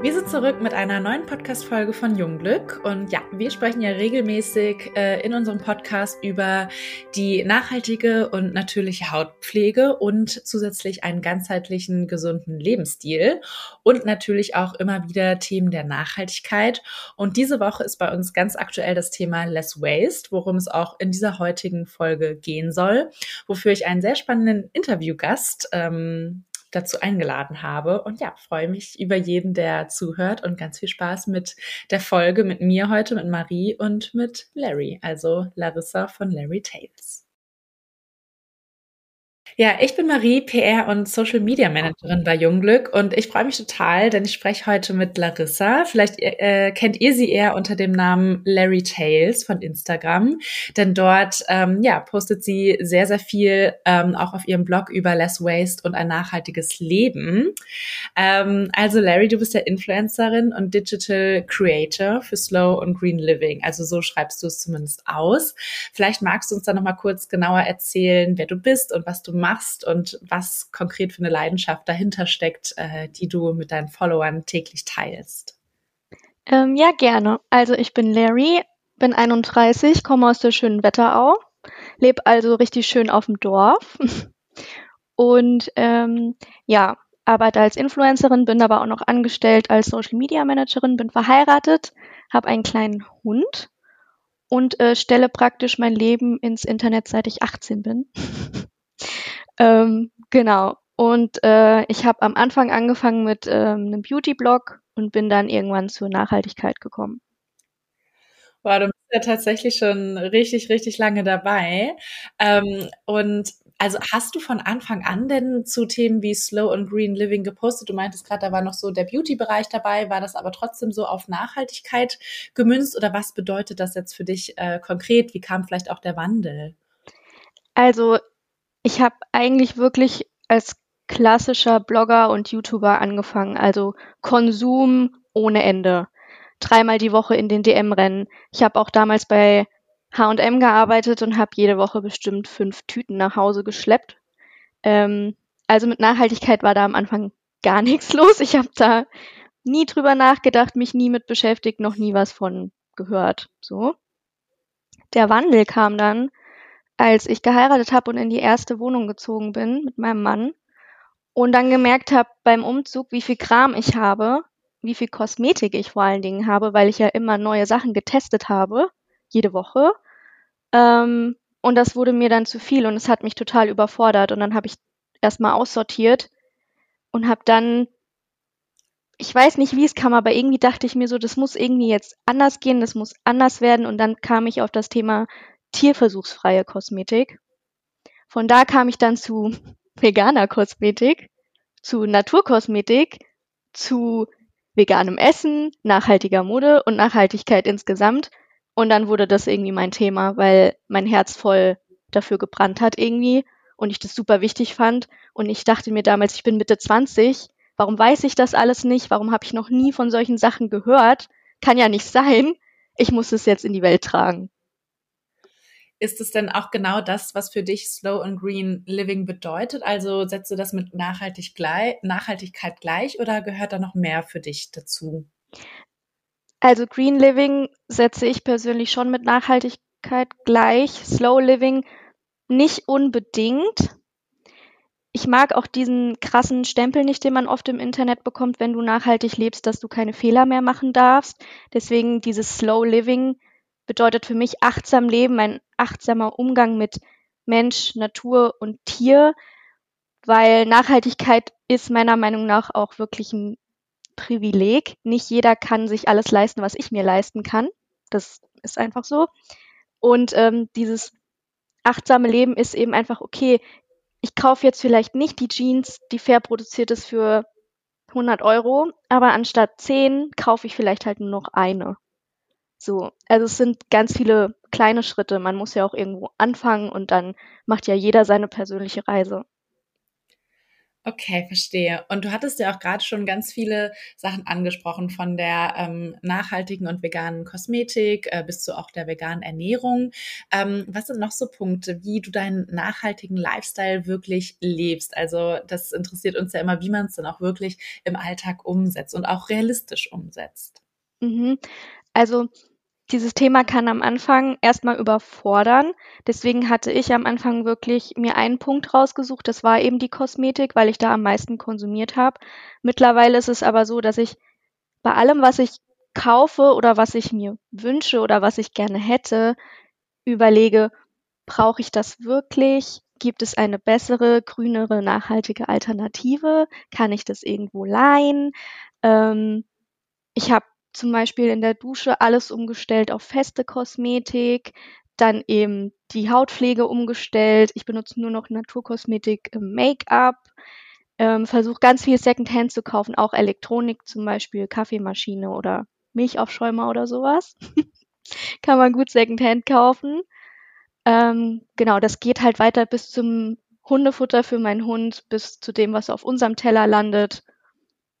Wir sind zurück mit einer neuen Podcast-Folge von Jungglück. Und ja, wir sprechen ja regelmäßig äh, in unserem Podcast über die nachhaltige und natürliche Hautpflege und zusätzlich einen ganzheitlichen, gesunden Lebensstil und natürlich auch immer wieder Themen der Nachhaltigkeit. Und diese Woche ist bei uns ganz aktuell das Thema Less Waste, worum es auch in dieser heutigen Folge gehen soll, wofür ich einen sehr spannenden Interviewgast ähm, dazu eingeladen habe. Und ja, freue mich über jeden, der zuhört und ganz viel Spaß mit der Folge mit mir heute, mit Marie und mit Larry, also Larissa von Larry Tales. Ja, ich bin Marie, PR und Social Media Managerin bei Jungglück und ich freue mich total, denn ich spreche heute mit Larissa. Vielleicht äh, kennt ihr sie eher unter dem Namen Larry Tales von Instagram, denn dort ähm, ja postet sie sehr sehr viel ähm, auch auf ihrem Blog über Less Waste und ein nachhaltiges Leben. Ähm, also Larry, du bist ja Influencerin und Digital Creator für Slow und Green Living. Also so schreibst du es zumindest aus. Vielleicht magst du uns da noch mal kurz genauer erzählen, wer du bist und was du machst machst und was konkret für eine Leidenschaft dahinter steckt, äh, die du mit deinen Followern täglich teilst. Ähm, ja, gerne. Also ich bin Larry, bin 31, komme aus der schönen Wetterau, lebe also richtig schön auf dem Dorf und ähm, ja, arbeite als Influencerin, bin aber auch noch angestellt als Social Media Managerin, bin verheiratet, habe einen kleinen Hund und äh, stelle praktisch mein Leben ins Internet, seit ich 18 bin. Ähm, genau. Und äh, ich habe am Anfang angefangen mit ähm, einem Beauty-Blog und bin dann irgendwann zur Nachhaltigkeit gekommen. Wow, du bist ja tatsächlich schon richtig, richtig lange dabei. Ähm, und also hast du von Anfang an denn zu Themen wie Slow und Green Living gepostet? Du meintest gerade, da war noch so der Beauty-Bereich dabei. War das aber trotzdem so auf Nachhaltigkeit gemünzt oder was bedeutet das jetzt für dich äh, konkret? Wie kam vielleicht auch der Wandel? Also ich habe eigentlich wirklich als klassischer Blogger und YouTuber angefangen, also Konsum ohne Ende. Dreimal die Woche in den DM rennen. Ich habe auch damals bei H&M gearbeitet und habe jede Woche bestimmt fünf Tüten nach Hause geschleppt. Ähm, also mit Nachhaltigkeit war da am Anfang gar nichts los. Ich habe da nie drüber nachgedacht, mich nie mit beschäftigt, noch nie was von gehört. So. Der Wandel kam dann, als ich geheiratet habe und in die erste Wohnung gezogen bin mit meinem Mann und dann gemerkt habe beim Umzug, wie viel Kram ich habe, wie viel Kosmetik ich vor allen Dingen habe, weil ich ja immer neue Sachen getestet habe, jede Woche. Ähm, und das wurde mir dann zu viel und es hat mich total überfordert. Und dann habe ich erstmal aussortiert und habe dann, ich weiß nicht, wie es kam, aber irgendwie dachte ich mir so, das muss irgendwie jetzt anders gehen, das muss anders werden. Und dann kam ich auf das Thema tierversuchsfreie Kosmetik. Von da kam ich dann zu veganer Kosmetik, zu Naturkosmetik, zu veganem Essen, nachhaltiger Mode und Nachhaltigkeit insgesamt. Und dann wurde das irgendwie mein Thema, weil mein Herz voll dafür gebrannt hat irgendwie und ich das super wichtig fand. Und ich dachte mir damals, ich bin Mitte 20, warum weiß ich das alles nicht? Warum habe ich noch nie von solchen Sachen gehört? Kann ja nicht sein. Ich muss es jetzt in die Welt tragen. Ist es denn auch genau das, was für dich Slow and Green Living bedeutet? Also setzt du das mit Nachhaltig gleich, Nachhaltigkeit gleich oder gehört da noch mehr für dich dazu? Also Green Living setze ich persönlich schon mit Nachhaltigkeit gleich. Slow Living nicht unbedingt. Ich mag auch diesen krassen Stempel nicht, den man oft im Internet bekommt, wenn du nachhaltig lebst, dass du keine Fehler mehr machen darfst. Deswegen dieses Slow Living bedeutet für mich achtsam leben, ein achtsamer Umgang mit Mensch, Natur und Tier, weil Nachhaltigkeit ist meiner Meinung nach auch wirklich ein Privileg. Nicht jeder kann sich alles leisten, was ich mir leisten kann. Das ist einfach so. Und ähm, dieses achtsame Leben ist eben einfach, okay, ich kaufe jetzt vielleicht nicht die Jeans, die fair produziert ist für 100 Euro, aber anstatt 10 kaufe ich vielleicht halt nur noch eine. So, also es sind ganz viele kleine Schritte. Man muss ja auch irgendwo anfangen und dann macht ja jeder seine persönliche Reise. Okay, verstehe. Und du hattest ja auch gerade schon ganz viele Sachen angesprochen, von der ähm, nachhaltigen und veganen Kosmetik äh, bis zu auch der veganen Ernährung. Ähm, was sind noch so Punkte, wie du deinen nachhaltigen Lifestyle wirklich lebst? Also das interessiert uns ja immer, wie man es dann auch wirklich im Alltag umsetzt und auch realistisch umsetzt. Mhm. Also dieses Thema kann am Anfang erstmal überfordern. Deswegen hatte ich am Anfang wirklich mir einen Punkt rausgesucht, das war eben die Kosmetik, weil ich da am meisten konsumiert habe. Mittlerweile ist es aber so, dass ich bei allem, was ich kaufe oder was ich mir wünsche oder was ich gerne hätte, überlege, brauche ich das wirklich? Gibt es eine bessere, grünere, nachhaltige Alternative? Kann ich das irgendwo leihen? Ähm, ich habe zum Beispiel in der Dusche alles umgestellt auf feste Kosmetik, dann eben die Hautpflege umgestellt. Ich benutze nur noch Naturkosmetik im Make-up. Ähm, Versuche ganz viel Secondhand zu kaufen, auch Elektronik, zum Beispiel Kaffeemaschine oder Milchaufschäumer oder sowas. Kann man gut Secondhand kaufen. Ähm, genau, das geht halt weiter bis zum Hundefutter für meinen Hund, bis zu dem, was auf unserem Teller landet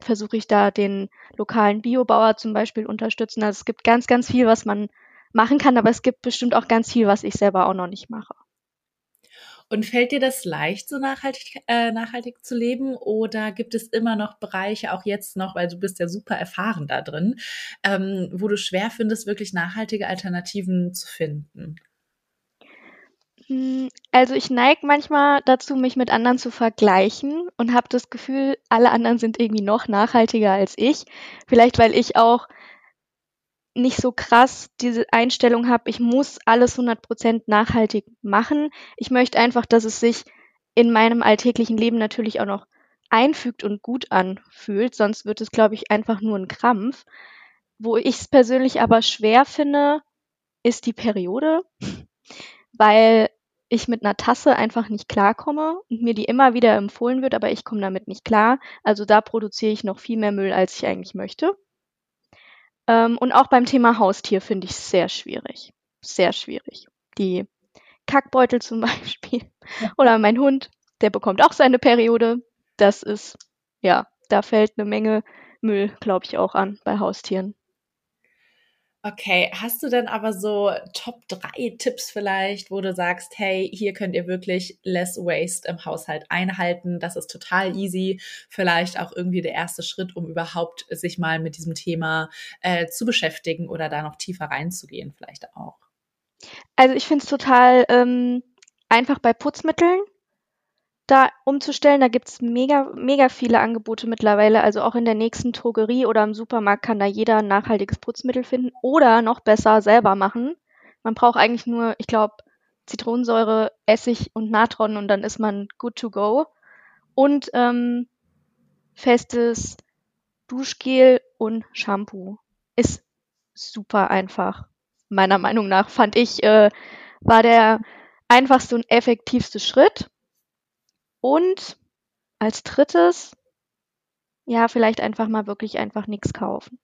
versuche ich da den lokalen Biobauer zum Beispiel unterstützen. Also es gibt ganz, ganz viel, was man machen kann, aber es gibt bestimmt auch ganz viel, was ich selber auch noch nicht mache. Und fällt dir das leicht, so nachhaltig, äh, nachhaltig zu leben? Oder gibt es immer noch Bereiche, auch jetzt noch, weil du bist ja super erfahren da drin, ähm, wo du schwer findest, wirklich nachhaltige Alternativen zu finden? Hm, also ich neige manchmal dazu, mich mit anderen zu vergleichen und habe das Gefühl, alle anderen sind irgendwie noch nachhaltiger als ich. Vielleicht, weil ich auch nicht so krass diese Einstellung habe, ich muss alles 100% nachhaltig machen. Ich möchte einfach, dass es sich in meinem alltäglichen Leben natürlich auch noch einfügt und gut anfühlt, sonst wird es, glaube ich, einfach nur ein Krampf. Wo ich es persönlich aber schwer finde, ist die Periode weil ich mit einer Tasse einfach nicht klarkomme und mir die immer wieder empfohlen wird, aber ich komme damit nicht klar. Also da produziere ich noch viel mehr Müll, als ich eigentlich möchte. Ähm, und auch beim Thema Haustier finde ich es sehr schwierig. Sehr schwierig. Die Kackbeutel zum Beispiel. Oder mein Hund, der bekommt auch seine Periode. Das ist, ja, da fällt eine Menge Müll, glaube ich, auch an bei Haustieren. Okay, hast du denn aber so Top 3 Tipps vielleicht, wo du sagst, hey, hier könnt ihr wirklich less waste im Haushalt einhalten. Das ist total easy. Vielleicht auch irgendwie der erste Schritt, um überhaupt sich mal mit diesem Thema äh, zu beschäftigen oder da noch tiefer reinzugehen, vielleicht auch. Also ich finde es total ähm, einfach bei Putzmitteln da umzustellen. Da gibt's mega, mega viele Angebote mittlerweile. Also auch in der nächsten Drogerie oder im Supermarkt kann da jeder ein nachhaltiges Putzmittel finden oder noch besser selber machen. Man braucht eigentlich nur, ich glaube, Zitronensäure, Essig und Natron und dann ist man good to go. Und ähm, festes Duschgel und Shampoo ist super einfach. Meiner Meinung nach fand ich, äh, war der einfachste und effektivste Schritt. Und als drittes, ja, vielleicht einfach mal wirklich einfach nichts kaufen.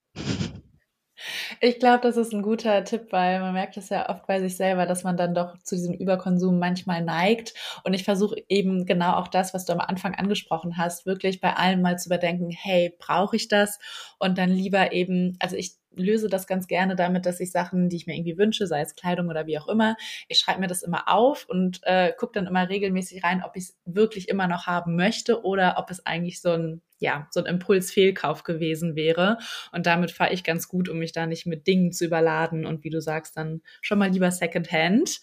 Ich glaube, das ist ein guter Tipp, weil man merkt es ja oft bei sich selber, dass man dann doch zu diesem Überkonsum manchmal neigt. Und ich versuche eben genau auch das, was du am Anfang angesprochen hast, wirklich bei allem mal zu überdenken, hey, brauche ich das? Und dann lieber eben, also ich löse das ganz gerne damit, dass ich Sachen, die ich mir irgendwie wünsche, sei es Kleidung oder wie auch immer, ich schreibe mir das immer auf und äh, gucke dann immer regelmäßig rein, ob ich es wirklich immer noch haben möchte oder ob es eigentlich so ein ja, so ein Impulsfehlkauf gewesen wäre. Und damit fahre ich ganz gut, um mich da nicht mit Dingen zu überladen und wie du sagst, dann schon mal lieber Secondhand.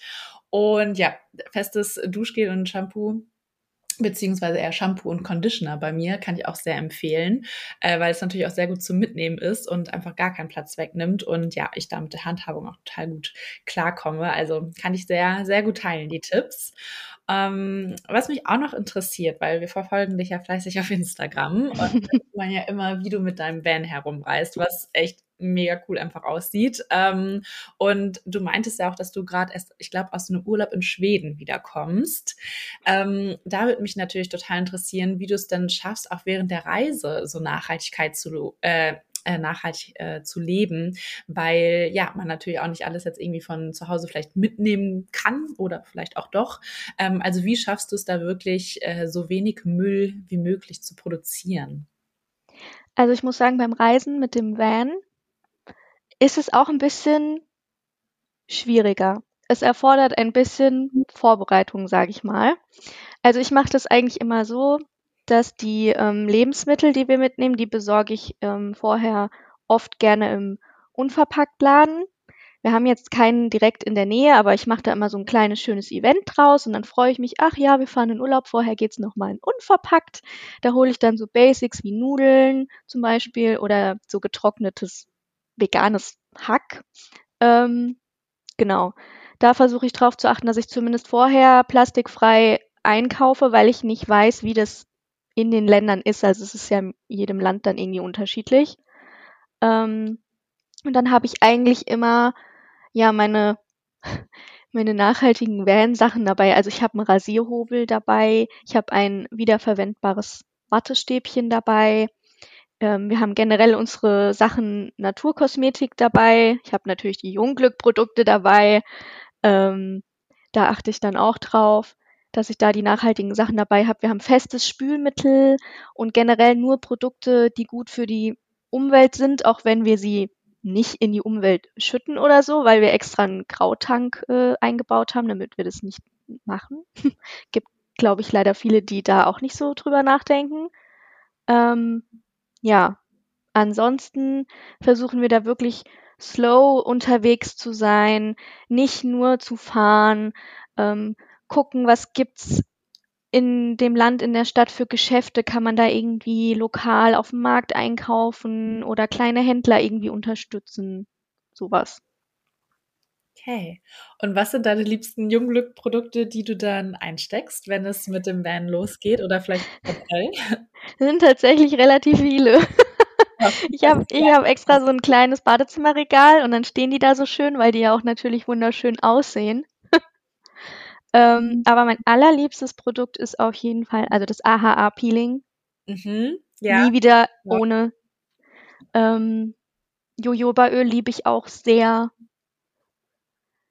Und ja, festes Duschgel und Shampoo beziehungsweise eher Shampoo und Conditioner bei mir, kann ich auch sehr empfehlen, äh, weil es natürlich auch sehr gut zum Mitnehmen ist und einfach gar keinen Platz wegnimmt und ja, ich da mit der Handhabung auch total gut klarkomme. Also kann ich sehr, sehr gut teilen, die Tipps. Ähm, was mich auch noch interessiert, weil wir verfolgen dich ja fleißig auf Instagram und man ja immer, wie du mit deinem Van herumreist, was echt mega cool einfach aussieht. Ähm, und du meintest ja auch, dass du gerade erst, ich glaube, aus einem Urlaub in Schweden wiederkommst. Ähm, da würde mich natürlich total interessieren, wie du es denn schaffst, auch während der Reise so Nachhaltigkeit zu, äh, äh, nachhaltig äh, zu leben, weil ja, man natürlich auch nicht alles jetzt irgendwie von zu Hause vielleicht mitnehmen kann oder vielleicht auch doch. Ähm, also wie schaffst du es da wirklich, äh, so wenig Müll wie möglich zu produzieren? Also ich muss sagen, beim Reisen mit dem Van ist es auch ein bisschen schwieriger. Es erfordert ein bisschen Vorbereitung, sage ich mal. Also ich mache das eigentlich immer so, dass die ähm, Lebensmittel, die wir mitnehmen, die besorge ich ähm, vorher oft gerne im Unverpacktladen. Wir haben jetzt keinen direkt in der Nähe, aber ich mache da immer so ein kleines schönes Event draus und dann freue ich mich, ach ja, wir fahren in Urlaub, vorher geht's noch mal in unverpackt. Da hole ich dann so Basics wie Nudeln zum Beispiel oder so getrocknetes veganes Hack. Ähm, genau. Da versuche ich darauf zu achten, dass ich zumindest vorher plastikfrei einkaufe, weil ich nicht weiß, wie das in den Ländern ist. Also es ist ja in jedem Land dann irgendwie unterschiedlich. Ähm, und dann habe ich eigentlich immer ja meine meine nachhaltigen Van-Sachen dabei. Also ich habe einen Rasierhobel dabei, ich habe ein wiederverwendbares Wattestäbchen dabei. Ähm, wir haben generell unsere Sachen Naturkosmetik dabei. Ich habe natürlich die Jungglück-Produkte dabei. Ähm, da achte ich dann auch drauf dass ich da die nachhaltigen Sachen dabei habe. Wir haben festes Spülmittel und generell nur Produkte, die gut für die Umwelt sind, auch wenn wir sie nicht in die Umwelt schütten oder so, weil wir extra einen Grautank äh, eingebaut haben, damit wir das nicht machen. Gibt, glaube ich, leider viele, die da auch nicht so drüber nachdenken. Ähm, ja, ansonsten versuchen wir da wirklich slow unterwegs zu sein, nicht nur zu fahren, ähm, gucken, was gibt's in dem Land, in der Stadt für Geschäfte? Kann man da irgendwie lokal auf dem Markt einkaufen oder kleine Händler irgendwie unterstützen? Sowas. Okay. Und was sind deine liebsten Jungglück-Produkte, die du dann einsteckst, wenn es mit dem Van losgeht oder vielleicht generell? sind tatsächlich relativ viele. Ich habe ich hab extra so ein kleines Badezimmerregal und dann stehen die da so schön, weil die ja auch natürlich wunderschön aussehen. Ähm, mhm. aber mein allerliebstes Produkt ist auf jeden Fall, also das AHA-Peeling. Mhm, ja. Nie wieder ja. ohne. Ähm, Jojobaöl liebe ich auch sehr.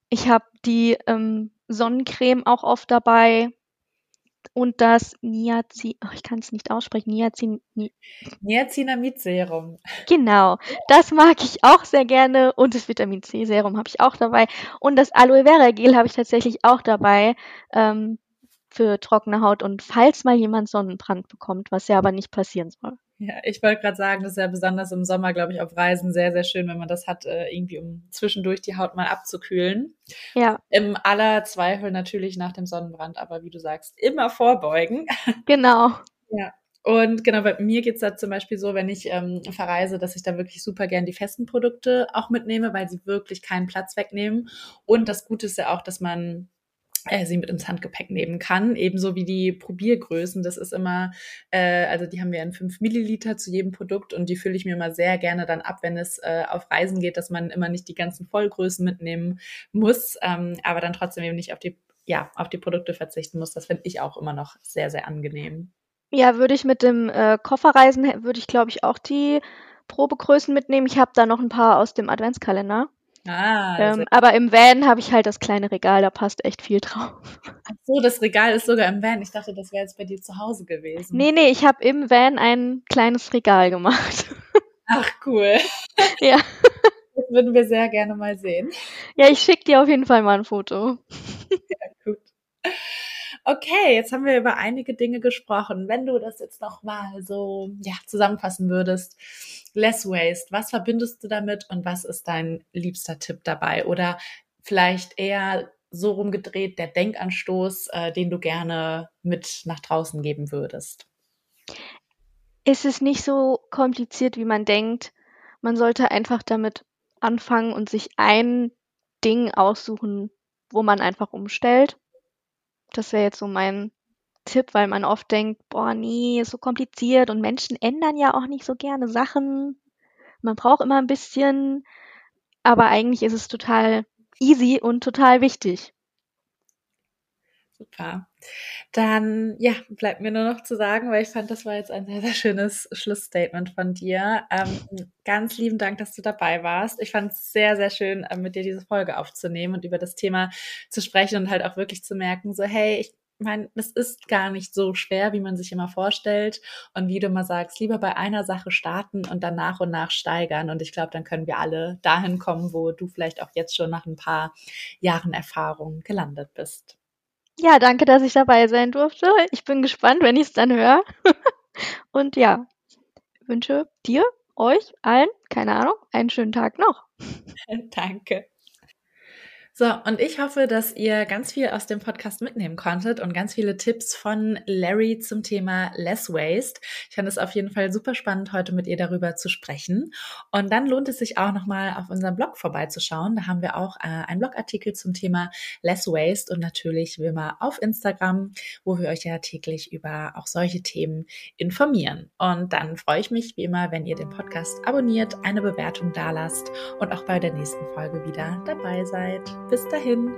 Ich habe die ähm, Sonnencreme auch oft dabei und das Niacin, oh, ich kann es nicht aussprechen, Niacin, Ni Niacinamid-Serum. Genau, das mag ich auch sehr gerne und das Vitamin C-Serum habe ich auch dabei und das Aloe Vera Gel habe ich tatsächlich auch dabei ähm, für trockene Haut und falls mal jemand Sonnenbrand bekommt, was ja aber nicht passieren soll. Ja, ich wollte gerade sagen, das ist ja besonders im Sommer, glaube ich, auf Reisen sehr, sehr schön, wenn man das hat, äh, irgendwie um zwischendurch die Haut mal abzukühlen. Ja. Im aller Zweifel natürlich nach dem Sonnenbrand, aber wie du sagst, immer vorbeugen. Genau. Ja. Und genau, bei mir geht's da zum Beispiel so, wenn ich ähm, verreise, dass ich da wirklich super gern die festen Produkte auch mitnehme, weil sie wirklich keinen Platz wegnehmen. Und das Gute ist ja auch, dass man sie mit ins Handgepäck nehmen kann, ebenso wie die Probiergrößen. Das ist immer, äh, also die haben wir in fünf Milliliter zu jedem Produkt und die fülle ich mir immer sehr gerne dann ab, wenn es äh, auf Reisen geht, dass man immer nicht die ganzen Vollgrößen mitnehmen muss, ähm, aber dann trotzdem eben nicht auf die, ja, auf die Produkte verzichten muss. Das finde ich auch immer noch sehr, sehr angenehm. Ja, würde ich mit dem äh, Kofferreisen, würde ich glaube ich auch die Probegrößen mitnehmen. Ich habe da noch ein paar aus dem Adventskalender. Ah, ähm, aber im Van habe ich halt das kleine Regal, da passt echt viel drauf. Ach so, das Regal ist sogar im Van. Ich dachte, das wäre jetzt bei dir zu Hause gewesen. Nee, nee, ich habe im Van ein kleines Regal gemacht. Ach, cool. Ja. Das würden wir sehr gerne mal sehen. Ja, ich schicke dir auf jeden Fall mal ein Foto. Ja, gut. Okay, jetzt haben wir über einige Dinge gesprochen. Wenn du das jetzt noch mal so ja, zusammenfassen würdest, Less Waste, was verbindest du damit und was ist dein liebster Tipp dabei? Oder vielleicht eher so rumgedreht der Denkanstoß, äh, den du gerne mit nach draußen geben würdest? Ist es nicht so kompliziert, wie man denkt. Man sollte einfach damit anfangen und sich ein Ding aussuchen, wo man einfach umstellt. Das wäre jetzt so mein Tipp, weil man oft denkt, boah, nee, ist so kompliziert und Menschen ändern ja auch nicht so gerne Sachen. Man braucht immer ein bisschen, aber eigentlich ist es total easy und total wichtig. Super. Dann, ja, bleibt mir nur noch zu sagen, weil ich fand, das war jetzt ein sehr, sehr schönes Schlussstatement von dir. Ähm, ganz lieben Dank, dass du dabei warst. Ich fand es sehr, sehr schön, äh, mit dir diese Folge aufzunehmen und über das Thema zu sprechen und halt auch wirklich zu merken, so, hey, ich meine, es ist gar nicht so schwer, wie man sich immer vorstellt. Und wie du mal sagst, lieber bei einer Sache starten und dann nach und nach steigern. Und ich glaube, dann können wir alle dahin kommen, wo du vielleicht auch jetzt schon nach ein paar Jahren Erfahrung gelandet bist. Ja, danke, dass ich dabei sein durfte. Ich bin gespannt, wenn ich es dann höre. und ja, wünsche dir, euch allen, keine Ahnung, einen schönen Tag noch. danke. So, und ich hoffe, dass ihr ganz viel aus dem Podcast mitnehmen konntet und ganz viele Tipps von Larry zum Thema Less Waste. Ich fand es auf jeden Fall super spannend, heute mit ihr darüber zu sprechen. Und dann lohnt es sich auch nochmal auf unserem Blog vorbeizuschauen. Da haben wir auch äh, einen Blogartikel zum Thema Less Waste und natürlich wie immer auf Instagram, wo wir euch ja täglich über auch solche Themen informieren. Und dann freue ich mich wie immer, wenn ihr den Podcast abonniert, eine Bewertung dalasst und auch bei der nächsten Folge wieder dabei seid. Bis dahin.